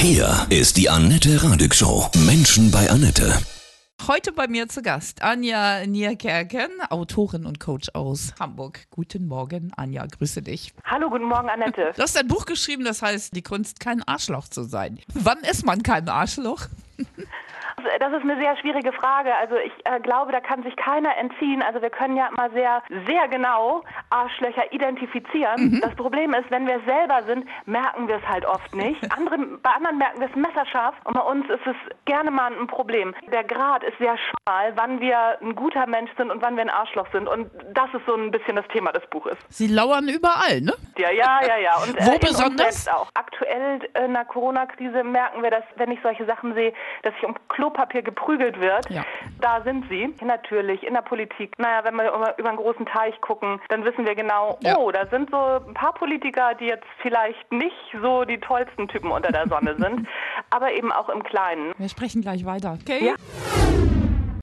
Hier ist die Annette Radig Show. Menschen bei Annette. Heute bei mir zu Gast Anja Nierkerken, Autorin und Coach aus Hamburg. Guten Morgen, Anja, grüße dich. Hallo, guten Morgen, Annette. Du hast ein Buch geschrieben, das heißt Die Kunst, kein Arschloch zu sein. Wann ist man kein Arschloch? Das ist eine sehr schwierige Frage. Also ich äh, glaube, da kann sich keiner entziehen. Also wir können ja immer sehr, sehr genau Arschlöcher identifizieren. Mhm. Das Problem ist, wenn wir es selber sind, merken wir es halt oft nicht. Andere, bei anderen merken wir es messerscharf und bei uns ist es gerne mal ein Problem. Der Grad ist sehr schmal, wann wir ein guter Mensch sind und wann wir ein Arschloch sind. Und das ist so ein bisschen das Thema des Buches. Sie lauern überall, ne? Ja, ja, ja, ja. Und, Wo äh, besonders? Auch. Aktuell in der Corona-Krise merken wir, dass, wenn ich solche Sachen sehe, dass ich um Klopapier geprügelt wird. Ja. Da sind sie. Natürlich, in der Politik. Naja, wenn wir über einen großen Teich gucken, dann wissen wir genau, ja. oh, da sind so ein paar Politiker, die jetzt vielleicht nicht so die tollsten Typen unter der Sonne sind, aber eben auch im Kleinen. Wir sprechen gleich weiter. Okay? Ja.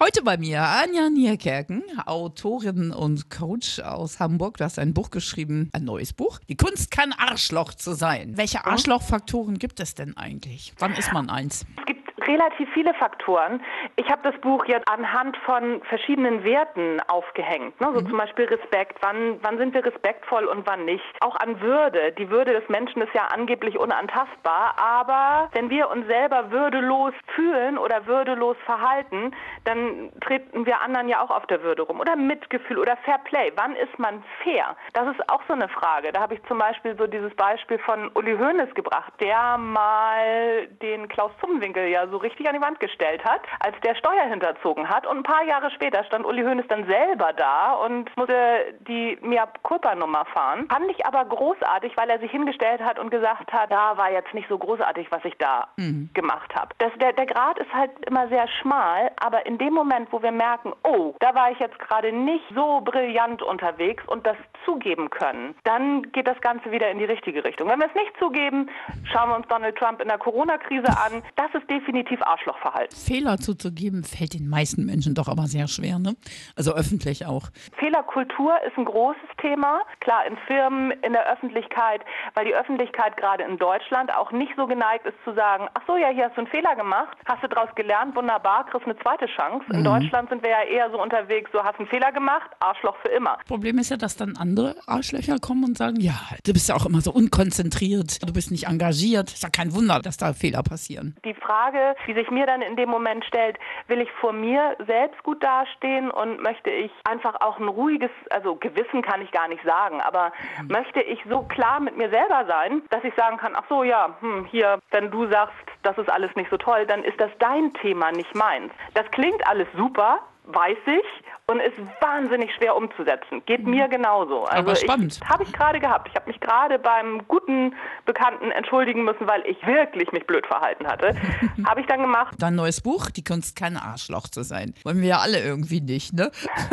Heute bei mir Anja Nierkerken, Autorin und Coach aus Hamburg. Du hast ein Buch geschrieben, ein neues Buch. Die Kunst, kein Arschloch zu sein. Welche Arschlochfaktoren gibt es denn eigentlich? Wann ist man eins? Es gibt relativ viele Faktoren. Ich habe das Buch jetzt anhand von verschiedenen Werten aufgehängt. Ne? So mhm. zum Beispiel Respekt. Wann, wann sind wir respektvoll und wann nicht? Auch an Würde. Die Würde des Menschen ist ja angeblich unantastbar. Aber wenn wir uns selber würdelos fühlen oder würdelos verhalten, dann treten wir anderen ja auch auf der Würde rum. Oder Mitgefühl oder Fair Play. Wann ist man fair? Das ist auch so eine Frage. Da habe ich zum Beispiel so dieses Beispiel von Uli Hoeneß gebracht, der mal den Klaus Zumwinkel ja so so richtig an die Wand gestellt hat, als der Steuer hinterzogen hat. Und ein paar Jahre später stand Uli Hoeneß dann selber da und musste die Mia Culpa-Nummer fahren. Fand ich aber großartig, weil er sich hingestellt hat und gesagt hat, da war jetzt nicht so großartig, was ich da mhm. gemacht habe. Der, der Grad ist halt immer sehr schmal, aber in dem Moment, wo wir merken, oh, da war ich jetzt gerade nicht so brillant unterwegs und das zugeben können, dann geht das Ganze wieder in die richtige Richtung. Wenn wir es nicht zugeben, schauen wir uns Donald Trump in der Corona-Krise an. Das ist definitiv definitiv Arschlochverhalten. Fehler zuzugeben fällt den meisten Menschen doch aber sehr schwer, ne? Also öffentlich auch. Fehlerkultur ist ein großes Thema. Klar, in Firmen, in der Öffentlichkeit, weil die Öffentlichkeit gerade in Deutschland auch nicht so geneigt ist zu sagen, ach so, ja, hier hast du einen Fehler gemacht, hast du daraus gelernt, wunderbar, kriegst eine zweite Chance. In mhm. Deutschland sind wir ja eher so unterwegs, so hast einen Fehler gemacht, Arschloch für immer. Problem ist ja, dass dann andere Arschlöcher kommen und sagen, ja, du bist ja auch immer so unkonzentriert, du bist nicht engagiert. Ist ja kein Wunder, dass da Fehler passieren. Die Frage, die sich mir dann in dem Moment stellt, will ich vor mir selbst gut dastehen und möchte ich einfach auch ein ruhiges, also Gewissen kann ich gar nicht sagen, aber mhm. möchte ich so klar mit mir selber sein, dass ich sagen kann, ach so, ja, hm, hier, wenn du sagst, das ist alles nicht so toll, dann ist das dein Thema, nicht meins. Das klingt alles super, weiß ich und ist wahnsinnig schwer umzusetzen. Geht mhm. mir genauso. Also Aber spannend. Habe ich gerade gehabt. Ich habe mich gerade beim guten Bekannten entschuldigen müssen, weil ich wirklich mich blöd verhalten hatte. habe ich dann gemacht. Dein neues Buch, die Kunst kein Arschloch zu sein. Wollen wir ja alle irgendwie nicht, ne?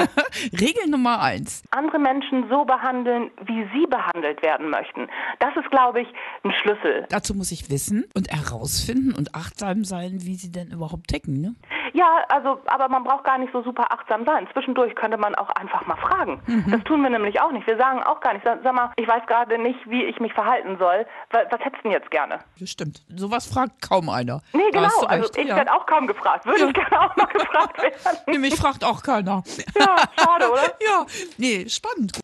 Regel Nummer eins. Andere Menschen so behandeln, wie sie behandelt werden möchten. Das ist, glaube ich, ein Schlüssel. Dazu muss ich wissen und herausfinden und achtsam sein, wie sie denn überhaupt ticken, ne? Ja, also, aber man braucht gar nicht so super achtsam sein. Zwischendurch könnte man auch einfach mal fragen. Mhm. Das tun wir nämlich auch nicht. Wir sagen auch gar nicht, sag, mal, ich weiß gerade nicht, wie ich mich verhalten soll. Was, was hättest du denn jetzt gerne? Das stimmt. Sowas fragt kaum einer. Nee, genau. Also ich ja. werde auch kaum gefragt. Würde ja. ich gerne auch mal gefragt werden. Nee, mich fragt auch keiner. Ja, schade, oder? ja, nee, spannend.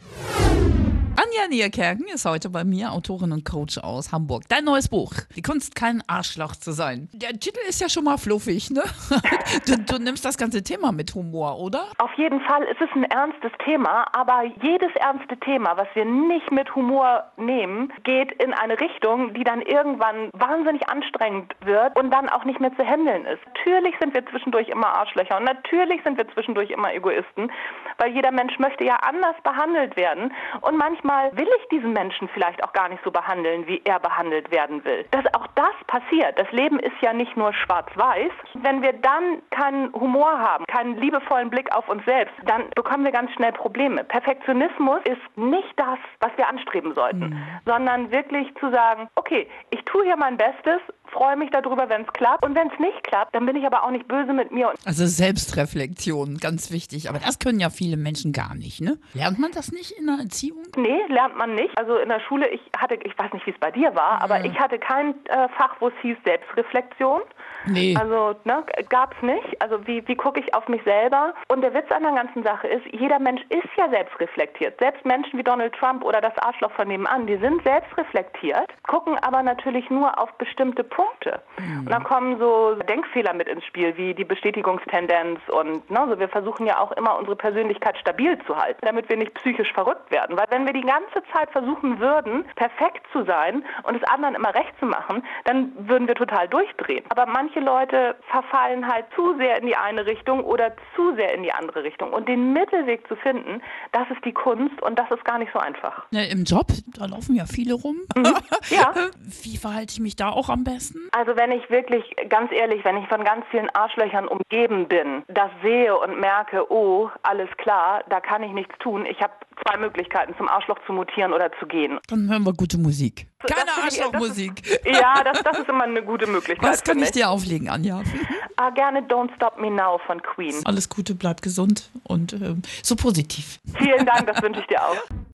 Anja Nierkerken ist heute bei mir, Autorin und Coach aus Hamburg. Dein neues Buch, Die Kunst, kein Arschloch zu sein. Der Titel ist ja schon mal fluffig, ne? Du, du, nimmst das ganze Thema mit Humor, oder? Auf jeden Fall. Es ist ein ernstes Thema, aber jedes ernste Thema, was wir nicht mit Humor nehmen, geht in eine Richtung, die dann irgendwann wahnsinnig anstrengend wird und dann auch nicht mehr zu handeln ist. Natürlich sind wir zwischendurch immer Arschlöcher und natürlich sind wir zwischendurch immer Egoisten, weil jeder Mensch möchte ja anders behandelt werden und manchmal manchmal will ich diesen Menschen vielleicht auch gar nicht so behandeln, wie er behandelt werden will. Dass auch das passiert. Das Leben ist ja nicht nur schwarz-weiß. Wenn wir dann keinen Humor haben, keinen liebevollen Blick auf uns selbst, dann bekommen wir ganz schnell Probleme. Perfektionismus ist nicht das, was wir anstreben sollten, mhm. sondern wirklich zu sagen, okay, ich tue hier mein Bestes, freue mich darüber, wenn es klappt. Und wenn es nicht klappt, dann bin ich aber auch nicht böse mit mir. Also Selbstreflexion, ganz wichtig. Aber das können ja viele Menschen gar nicht, ne? Lernt man das nicht in der Erziehung? Nee, lernt man nicht. Also in der Schule, ich hatte, ich weiß nicht, wie es bei dir war, aber ich hatte kein äh, Fach, wo es hieß Selbstreflexion. Nee. Also ne, gab es nicht. Also wie, wie gucke ich auf mich selber? Und der Witz an der ganzen Sache ist, jeder Mensch ist ja selbstreflektiert. Selbst Menschen wie Donald Trump oder das Arschloch von nebenan, die sind selbstreflektiert, gucken aber natürlich nur auf bestimmte Punkte. Mhm. Und dann kommen so Denkfehler mit ins Spiel, wie die Bestätigungstendenz und ne, so wir versuchen ja auch immer unsere Persönlichkeit stabil zu halten, damit wir nicht psychisch verrückt werden. Weil wenn wir die ganze Zeit versuchen würden, perfekt zu sein und es anderen immer recht zu machen, dann würden wir total durchdrehen. Aber manche Leute verfallen halt zu sehr in die eine Richtung oder zu sehr in die andere Richtung. Und den Mittelweg zu finden, das ist die Kunst und das ist gar nicht so einfach. Ne, Im Job, da laufen ja viele rum. Ja. Wie verhalte ich mich da auch am besten? Also wenn ich wirklich, ganz ehrlich, wenn ich von ganz vielen Arschlöchern umgeben bin, das sehe und merke, oh, alles klar, da kann ich nichts tun. Ich habe zwei Möglichkeiten, zum Arschloch zu mutieren oder zu gehen. Dann hören wir gute Musik. Keine Arschlochmusik. Ja, das, das ist immer eine gute Möglichkeit. Was kann ich dir auflegen, Anja? Ah, gerne Don't Stop Me Now von Queen. Alles Gute, bleib gesund und ähm, so positiv. Vielen Dank, das wünsche ich dir auch.